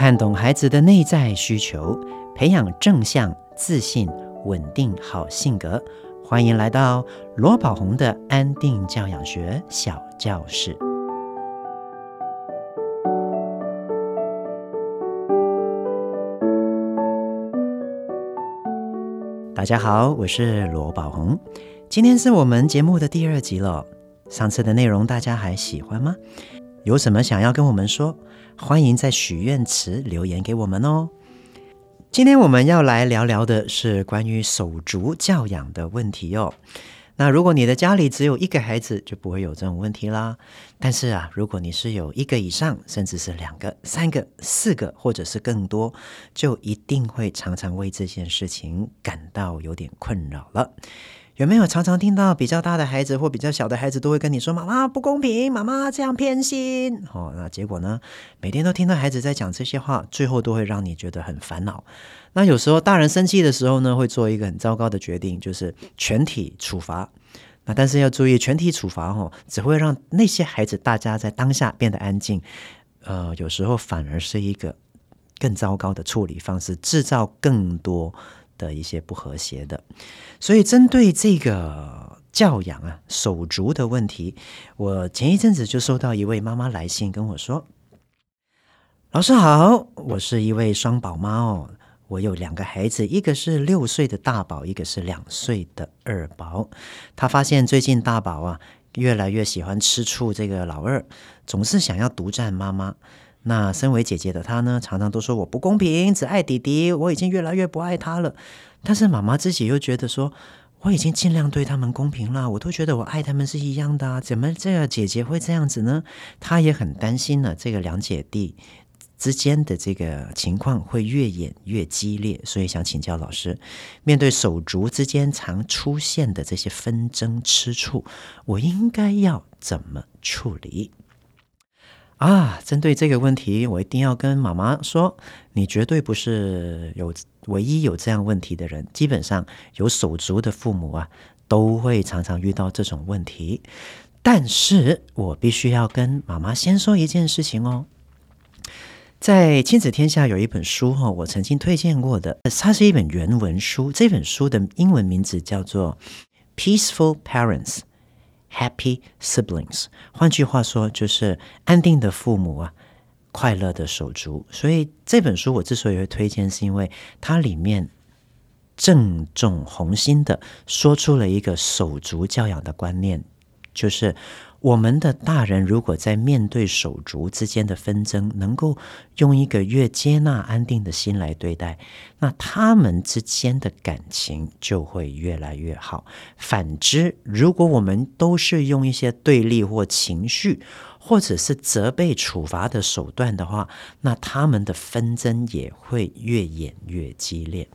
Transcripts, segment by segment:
看懂孩子的内在需求，培养正向、自信、稳定好性格。欢迎来到罗宝红的安定教养学小教室。大家好，我是罗宝红。今天是我们节目的第二集了。上次的内容大家还喜欢吗？有什么想要跟我们说？欢迎在许愿池留言给我们哦。今天我们要来聊聊的是关于手足教养的问题哦。那如果你的家里只有一个孩子，就不会有这种问题啦。但是啊，如果你是有一个以上，甚至是两个、三个、四个，或者是更多，就一定会常常为这件事情感到有点困扰了。有没有常常听到比较大的孩子或比较小的孩子都会跟你说：“妈妈不公平，妈妈这样偏心。”哦，那结果呢？每天都听到孩子在讲这些话，最后都会让你觉得很烦恼。那有时候大人生气的时候呢，会做一个很糟糕的决定，就是全体处罚。那但是要注意，全体处罚哦，只会让那些孩子大家在当下变得安静。呃，有时候反而是一个更糟糕的处理方式，制造更多。的一些不和谐的，所以针对这个教养啊、手足的问题，我前一阵子就收到一位妈妈来信跟我说：“老师好，我是一位双宝妈哦，我有两个孩子，一个是六岁的大宝，一个是两岁的二宝。她发现最近大宝啊越来越喜欢吃醋，这个老二总是想要独占妈妈。”那身为姐姐的她呢，常常都说我不公平，只爱弟弟，我已经越来越不爱他了。但是妈妈自己又觉得说，我已经尽量对他们公平了，我都觉得我爱他们是一样的啊，怎么这个姐姐会这样子呢？她也很担心呢，这个两姐弟之间的这个情况会越演越激烈，所以想请教老师，面对手足之间常出现的这些纷争、吃醋，我应该要怎么处理？啊，针对这个问题，我一定要跟妈妈说，你绝对不是有唯一有这样问题的人。基本上有手足的父母啊，都会常常遇到这种问题。但是我必须要跟妈妈先说一件事情哦，在亲子天下有一本书哈，我曾经推荐过的，它是一本原文书，这本书的英文名字叫做《Peaceful Parents》。Happy siblings，换句话说就是安定的父母啊，快乐的手足。所以这本书我之所以会推荐，是因为它里面郑重红心的说出了一个手足教养的观念，就是。我们的大人如果在面对手足之间的纷争，能够用一个越接纳、安定的心来对待，那他们之间的感情就会越来越好。反之，如果我们都是用一些对立或情绪，或者是责备、处罚的手段的话，那他们的纷争也会越演越激烈。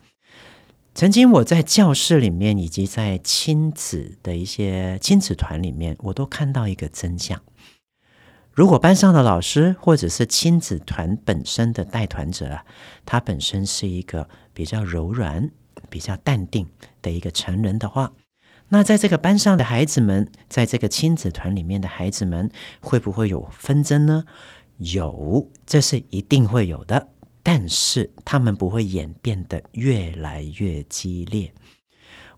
曾经我在教室里面，以及在亲子的一些亲子团里面，我都看到一个真相：如果班上的老师或者是亲子团本身的带团者，他本身是一个比较柔软、比较淡定的一个成人的话，那在这个班上的孩子们，在这个亲子团里面的孩子们，会不会有纷争呢？有，这是一定会有的。但是他们不会演变得越来越激烈。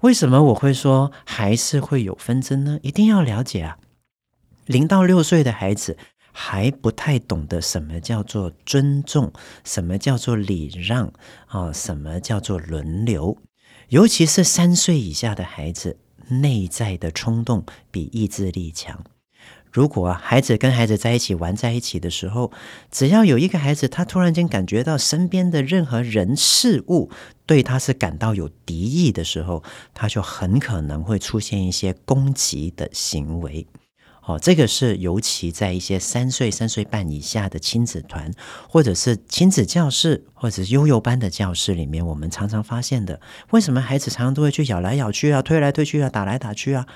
为什么我会说还是会有纷争呢？一定要了解啊，零到六岁的孩子还不太懂得什么叫做尊重，什么叫做礼让啊，什么叫做轮流。尤其是三岁以下的孩子，内在的冲动比意志力强。如果孩子跟孩子在一起玩在一起的时候，只要有一个孩子他突然间感觉到身边的任何人事物对他是感到有敌意的时候，他就很可能会出现一些攻击的行为。哦，这个是尤其在一些三岁、三岁半以下的亲子团，或者是亲子教室，或者是悠悠班的教室里面，我们常常发现的。为什么孩子常常都会去咬来咬去啊，推来推去啊，打来打去啊？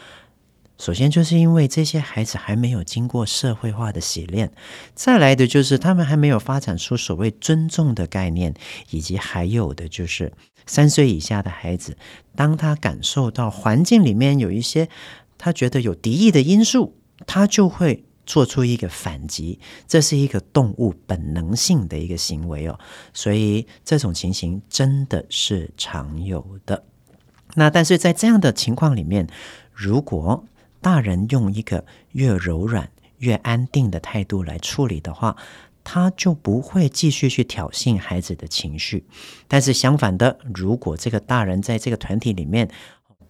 首先，就是因为这些孩子还没有经过社会化的洗练；再来的就是他们还没有发展出所谓尊重的概念，以及还有的就是三岁以下的孩子，当他感受到环境里面有一些他觉得有敌意的因素，他就会做出一个反击，这是一个动物本能性的一个行为哦，所以这种情形真的是常有的。那但是在这样的情况里面，如果大人用一个越柔软、越安定的态度来处理的话，他就不会继续去挑衅孩子的情绪。但是相反的，如果这个大人在这个团体里面，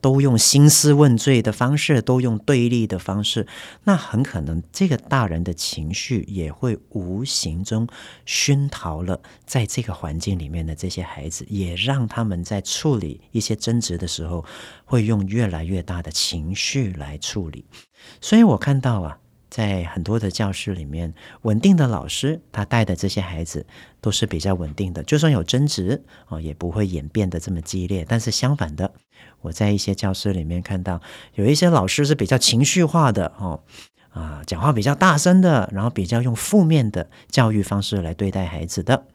都用兴师问罪的方式，都用对立的方式，那很可能这个大人的情绪也会无形中熏陶了在这个环境里面的这些孩子，也让他们在处理一些争执的时候，会用越来越大的情绪来处理。所以我看到啊。在很多的教室里面，稳定的老师他带的这些孩子都是比较稳定的，就算有争执哦，也不会演变得这么激烈。但是相反的，我在一些教室里面看到有一些老师是比较情绪化的哦，啊，讲话比较大声的，然后比较用负面的教育方式来对待孩子的。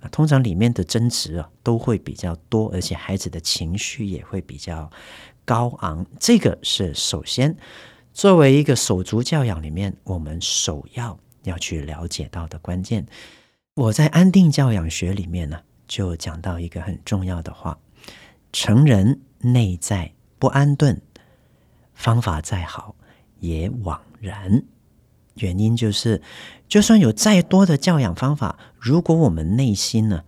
那通常里面的争执啊都会比较多，而且孩子的情绪也会比较高昂。这个是首先。作为一个手足教养里面，我们首要要去了解到的关键，我在安定教养学里面呢，就讲到一个很重要的话：成人内在不安顿，方法再好也枉然。原因就是，就算有再多的教养方法，如果我们内心呢，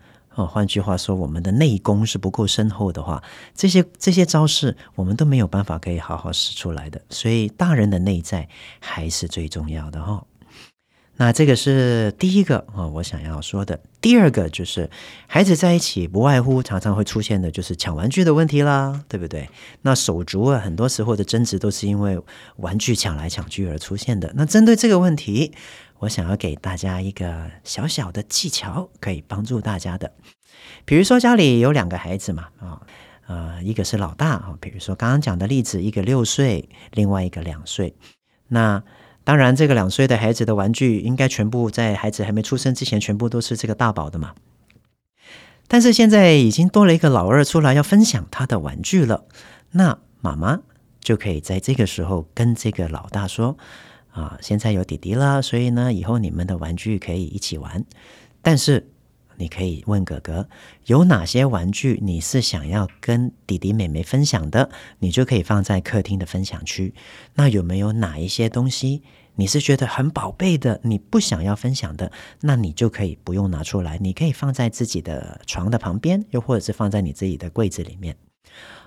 换句话说，我们的内功是不够深厚的话，这些这些招式我们都没有办法可以好好使出来的。所以，大人的内在还是最重要的哈、那这个是第一个啊、我想要说的。第二个就是，孩子在一起不外乎常常会出现的就是抢玩具的问题啦，对不对？那手足啊，很多时候的争执都是因为玩具抢来抢去而出现的。那针对这个问题，我想要给大家一个小小的技巧，可以帮助大家的。比如说家里有两个孩子嘛，啊，呃，一个是老大啊，比如说刚刚讲的例子，一个六岁，另外一个两岁。那当然，这个两岁的孩子的玩具应该全部在孩子还没出生之前，全部都是这个大宝的嘛。但是现在已经多了一个老二出来要分享他的玩具了，那妈妈就可以在这个时候跟这个老大说。啊，现在有弟弟了，所以呢，以后你们的玩具可以一起玩。但是你可以问哥哥，有哪些玩具你是想要跟弟弟妹妹分享的，你就可以放在客厅的分享区。那有没有哪一些东西你是觉得很宝贝的，你不想要分享的，那你就可以不用拿出来，你可以放在自己的床的旁边，又或者是放在你自己的柜子里面。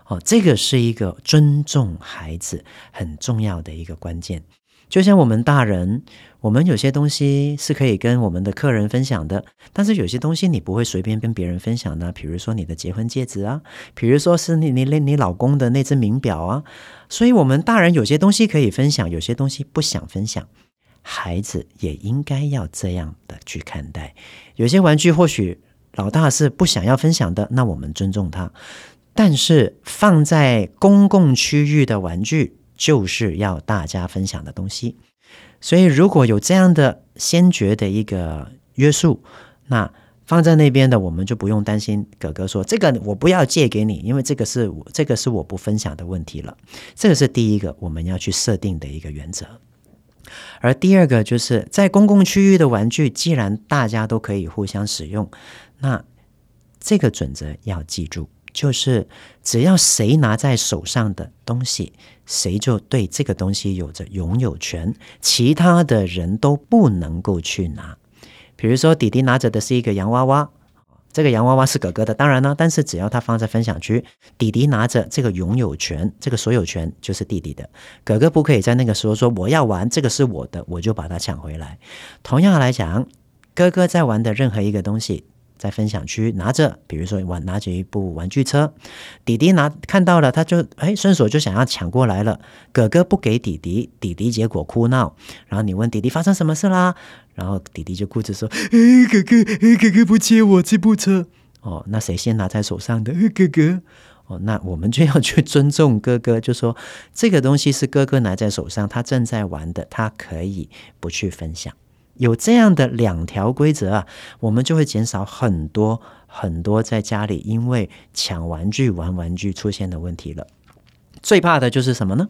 哦，这个是一个尊重孩子很重要的一个关键。就像我们大人，我们有些东西是可以跟我们的客人分享的，但是有些东西你不会随便跟别人分享的，比如说你的结婚戒指啊，比如说是你你你你老公的那只名表啊，所以我们大人有些东西可以分享，有些东西不想分享，孩子也应该要这样的去看待。有些玩具或许老大是不想要分享的，那我们尊重他，但是放在公共区域的玩具。就是要大家分享的东西，所以如果有这样的先决的一个约束，那放在那边的我们就不用担心哥哥说这个我不要借给你，因为这个是我这个是我不分享的问题了。这个是第一个我们要去设定的一个原则。而第二个就是在公共区域的玩具，既然大家都可以互相使用，那这个准则要记住。就是只要谁拿在手上的东西，谁就对这个东西有着拥有权，其他的人都不能够去拿。比如说，弟弟拿着的是一个洋娃娃，这个洋娃娃是哥哥的，当然呢，但是只要他放在分享区，弟弟拿着这个拥有权，这个所有权就是弟弟的，哥哥不可以在那个时候说我要玩，这个是我的，我就把它抢回来。同样来讲，哥哥在玩的任何一个东西。在分享区拿着，比如说玩拿着一部玩具车，弟弟拿看到了，他就哎顺手就想要抢过来了。哥哥不给弟弟，弟弟结果哭闹。然后你问弟弟发生什么事啦？然后弟弟就哭着说：“哎，哥哥，哎，哥哥不借我这部车。”哦，那谁先拿在手上的？哥哥。哦，那我们就要去尊重哥哥，就说这个东西是哥哥拿在手上，他正在玩的，他可以不去分享。有这样的两条规则啊，我们就会减少很多很多在家里因为抢玩具、玩玩具出现的问题了。最怕的就是什么呢？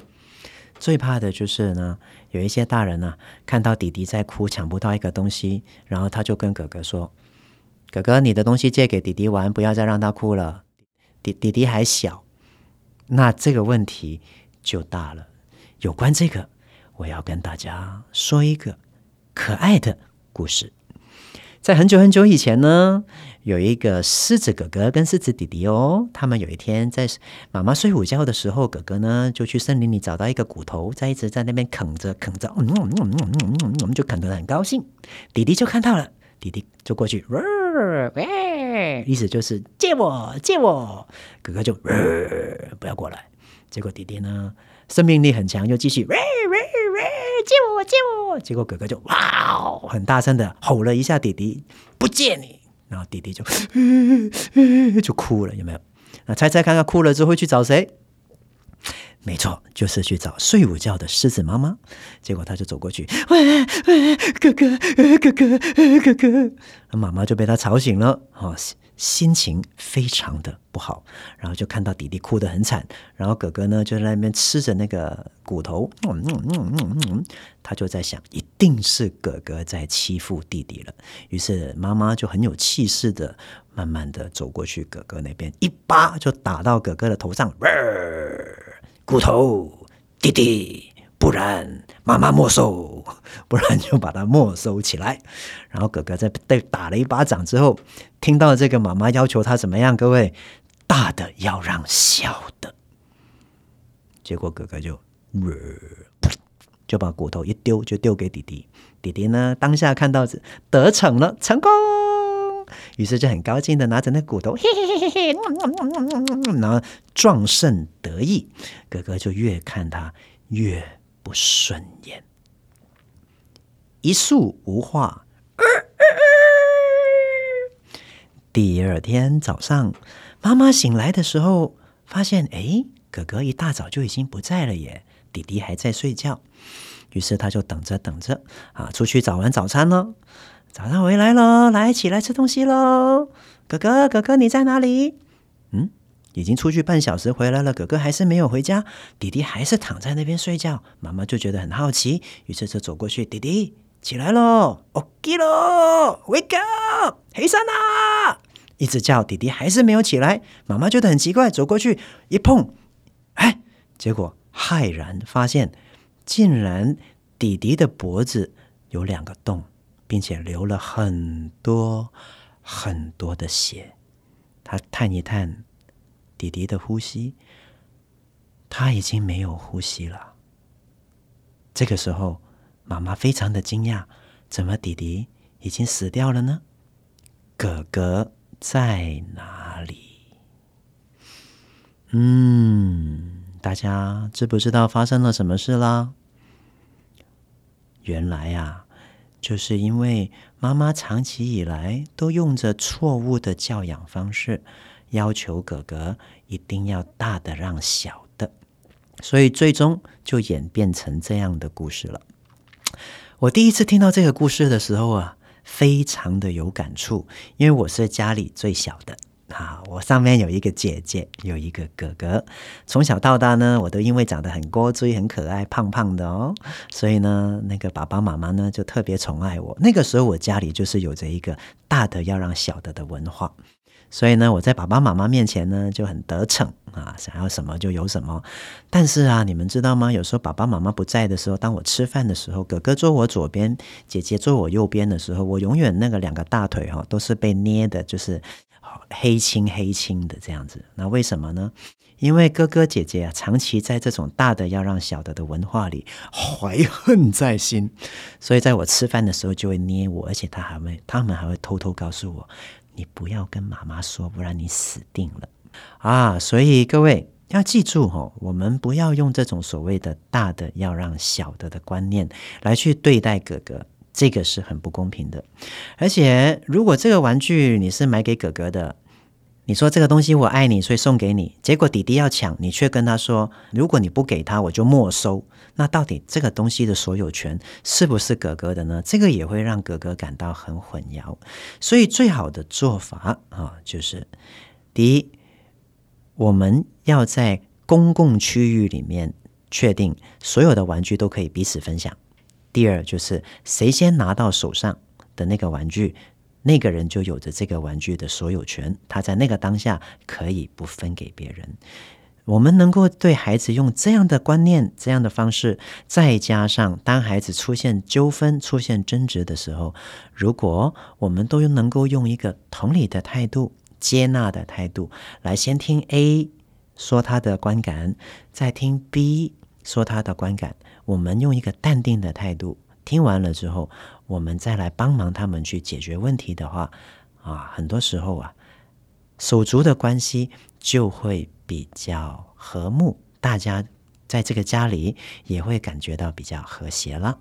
最怕的就是呢，有一些大人呢、啊，看到弟弟在哭，抢不到一个东西，然后他就跟哥哥说：“哥哥，你的东西借给弟弟玩，不要再让他哭了。弟弟弟还小。”那这个问题就大了。有关这个，我要跟大家说一个可爱的故事。在很久很久以前呢，有一个狮子哥哥跟狮子弟弟哦，他们有一天在妈妈睡午觉的时候，哥哥呢就去森林里找到一个骨头，在一直在那边啃着啃着，嗯嗯嗯嗯嗯，我们就啃得很高兴。弟弟就看到了，弟弟就过去，喂，意思就是借我借我。哥哥就不要过来。结果弟弟呢，生命力很强，又继续喂喂，借我借我。结果哥哥就哇，很大声的吼了一下弟弟，不借你。然后弟弟就就哭了，有没有？那猜猜看看，哭了之后会去找谁？没错，就是去找睡午觉的狮子妈妈。结果他就走过去，喂喂，哥哥哥哥哥哥，妈妈就被他吵醒了，哦。心情非常的不好，然后就看到弟弟哭得很惨，然后哥哥呢就在那边吃着那个骨头，嗯嗯嗯嗯，他就在想，一定是哥哥在欺负弟弟了。于是妈妈就很有气势的，慢慢的走过去哥哥那边，一巴就打到哥哥的头上，骨头，弟弟。不然妈妈没收，不然就把它没收起来。然后哥哥在被打了一巴掌之后，听到这个妈妈要求他怎么样？各位，大的要让小的。结果哥哥就，就把骨头一丢，就丢给弟弟。弟弟呢，当下看到得逞了，成功，于是就很高兴的拿着那骨头，嘿嘿嘿嘿嘿，然后壮盛得意。哥哥就越看他越。不顺眼，一宿无话。第二天早上，妈妈醒来的时候，发现哎，哥哥一大早就已经不在了耶，弟弟还在睡觉。于是他就等着等着啊，出去找完早餐了。早上回来喽，来起来吃东西喽。哥哥，哥哥你在哪里？嗯。已经出去半小时回来了，哥哥还是没有回家，弟弟还是躺在那边睡觉。妈妈就觉得很好奇，于是就走过去，弟弟起来喽，OK 喽，Wake up，起身啦！一直叫弟弟还是没有起来，妈妈觉得很奇怪，走过去一碰，哎，结果骇然发现，竟然弟弟的脖子有两个洞，并且流了很多很多的血。他探一探。弟弟的呼吸，他已经没有呼吸了。这个时候，妈妈非常的惊讶，怎么弟弟已经死掉了呢？哥哥在哪里？嗯，大家知不知道发生了什么事啦？原来啊，就是因为妈妈长期以来都用着错误的教养方式。要求哥哥一定要大的让小的，所以最终就演变成这样的故事了。我第一次听到这个故事的时候啊，非常的有感触，因为我是家里最小的啊，我上面有一个姐姐，有一个哥哥。从小到大呢，我都因为长得很古锥、很可爱、胖胖的哦，所以呢，那个爸爸妈妈呢就特别宠爱我。那个时候，我家里就是有着一个大的要让小的的文化。所以呢，我在爸爸妈妈面前呢就很得逞啊，想要什么就有什么。但是啊，你们知道吗？有时候爸爸妈妈不在的时候，当我吃饭的时候，哥哥坐我左边，姐姐坐我右边的时候，我永远那个两个大腿哈都是被捏的，就是黑青黑青的这样子。那为什么呢？因为哥哥姐姐啊，长期在这种大的要让小的的文化里怀恨在心，所以在我吃饭的时候就会捏我，而且他还会，他们还会偷偷告诉我。你不要跟妈妈说，不然你死定了啊！所以各位要记住哦，我们不要用这种所谓的大的要让小的的观念来去对待哥哥，这个是很不公平的。而且，如果这个玩具你是买给哥哥的，你说这个东西我爱你，所以送给你。结果弟弟要抢，你却跟他说，如果你不给他，我就没收。那到底这个东西的所有权是不是哥哥的呢？这个也会让哥哥感到很混淆。所以最好的做法啊，就是第一，我们要在公共区域里面确定所有的玩具都可以彼此分享。第二就是谁先拿到手上的那个玩具，那个人就有着这个玩具的所有权，他在那个当下可以不分给别人。我们能够对孩子用这样的观念、这样的方式，再加上当孩子出现纠纷、出现争执的时候，如果我们都能够用一个同理的态度、接纳的态度来先听 A 说他的观感，再听 B 说他的观感，我们用一个淡定的态度听完了之后，我们再来帮忙他们去解决问题的话，啊，很多时候啊，手足的关系就会比较和睦，大家在这个家里也会感觉到比较和谐了。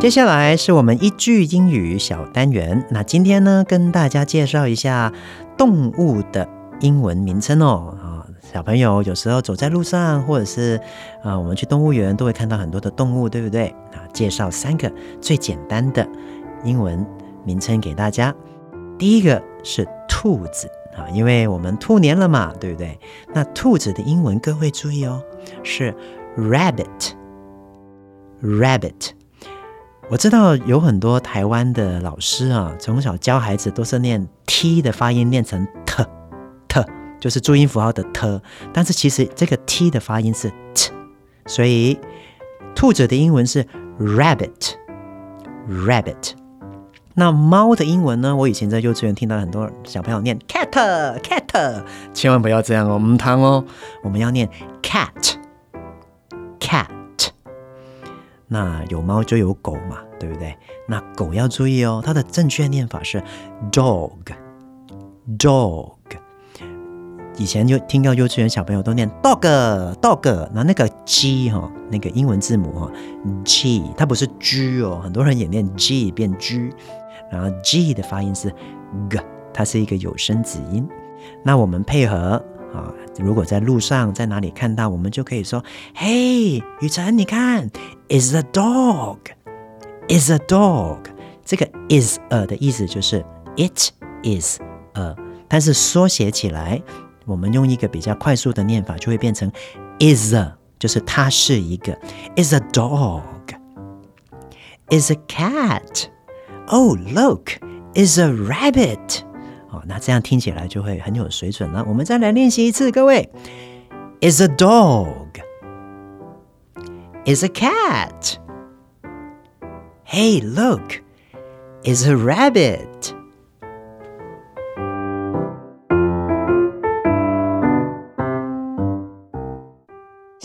接下来是我们一句英语小单元，那今天呢，跟大家介绍一下动物的英文名称哦。小朋友有时候走在路上，或者是啊，我们去动物园都会看到很多的动物，对不对？啊，介绍三个最简单的英文名称给大家。第一个是兔子啊，因为我们兔年了嘛，对不对？那兔子的英文各位注意哦，是 rabbit，rabbit。我知道有很多台湾的老师啊，从小教孩子都是念 t 的发音念成就是注音符号的 t，但是其实这个 t 的发音是 t，所以兔子的英文是 rabbit，rabbit。那猫的英文呢？我以前在幼稚园听到很多小朋友念 cat cat，千万不要这样哦，唔汤哦，我们要念 cat cat。那有猫就有狗嘛，对不对？那狗要注意哦，它的正确念法是 dog dog。以前就听到幼稚园小朋友都念 dog dog，那那个 G 哈，那个英文字母哈 G，它不是 G 哦，很多人也念 G 变 G。然后 G 的发音是 G，它是一个有声子音。那我们配合啊，如果在路上在哪里看到，我们就可以说：“嘿，雨辰，你看，is a dog，is a dog。”这个 is a 的意思就是 it is a，但是缩写起来，我们用一个比较快速的念法，就会变成 is a，就是它是一个 is a dog，is a cat。Oh, look is a rabbit. 哦，那这样听起来就会很有水准了。我们再来练习一次，各位。is a dog，is a cat. Hey, look is a rabbit.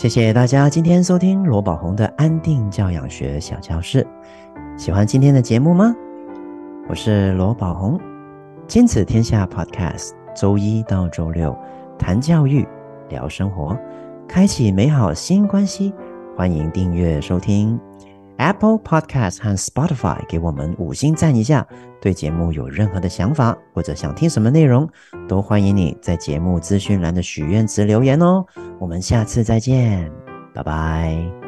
谢谢大家今天收听罗宝红的安定教养学小教室。喜欢今天的节目吗？我是罗宝红，亲子天下 Podcast，周一到周六谈教育、聊生活，开启美好新关系。欢迎订阅收听 Apple Podcast 和 Spotify，给我们五星赞一下。对节目有任何的想法或者想听什么内容，都欢迎你在节目资讯栏的许愿池留言哦。我们下次再见，拜拜。